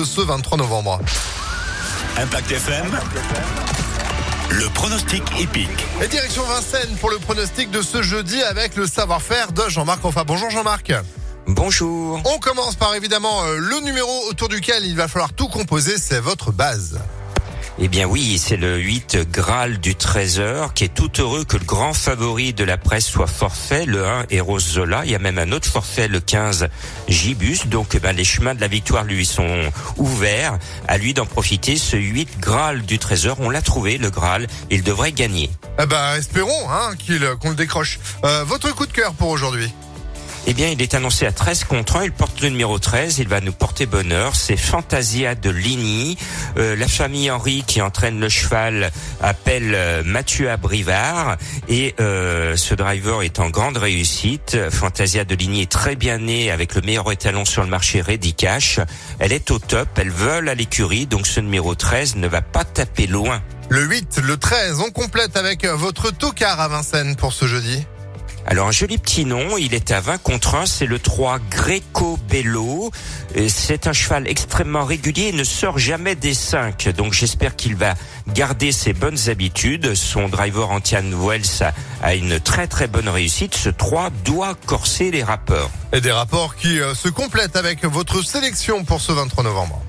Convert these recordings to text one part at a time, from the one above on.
de ce 23 novembre. Impact FM. Le pronostic épique. Et direction Vincennes pour le pronostic de ce jeudi avec le savoir-faire de Jean-Marc Enfin. Bonjour Jean-Marc. Bonjour. On commence par évidemment euh, le numéro autour duquel il va falloir tout composer, c'est votre base. Eh bien oui, c'est le 8 Graal du Trésor qui est tout heureux que le grand favori de la presse soit forfait, le 1 Eros Zola. Il y a même un autre forfait, le 15 Gibus. Donc ben, les chemins de la victoire lui sont ouverts. À lui d'en profiter. Ce 8 Graal du Trésor, on l'a trouvé, le Graal. Il devrait gagner. Eh ben, espérons hein, qu'il qu'on le décroche. Euh, votre coup de cœur pour aujourd'hui eh bien, il est annoncé à 13 contre 1. Il porte le numéro 13. Il va nous porter bonheur. C'est Fantasia de Ligny. Euh, la famille Henri qui entraîne le cheval appelle euh, Mathieu Abrivard. Et euh, ce driver est en grande réussite. Fantasia de Ligny est très bien née avec le meilleur étalon sur le marché Ready Cash. Elle est au top. Elle vole à l'écurie. Donc ce numéro 13 ne va pas taper loin. Le 8, le 13, on complète avec votre tocard à Vincennes pour ce jeudi. Alors un joli petit nom, il est à 20 contre 1, c'est le 3 Greco Bello. C'est un cheval extrêmement régulier et ne sort jamais des 5. Donc j'espère qu'il va garder ses bonnes habitudes. Son driver Antian Wells a une très très bonne réussite. Ce 3 doit corser les rapports. Et des rapports qui euh, se complètent avec votre sélection pour ce 23 novembre.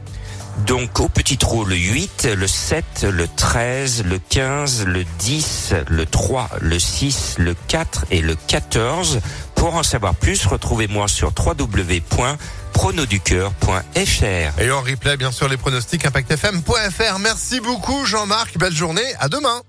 Donc au petit trou, le 8, le 7, le 13, le 15, le 10, le 3, le 6, le 4 et le 14. Pour en savoir plus, retrouvez-moi sur www.pronoducœur.fr. Et en replay, bien sûr, les pronostics impactfm.fr. Merci beaucoup Jean-Marc, belle journée, à demain.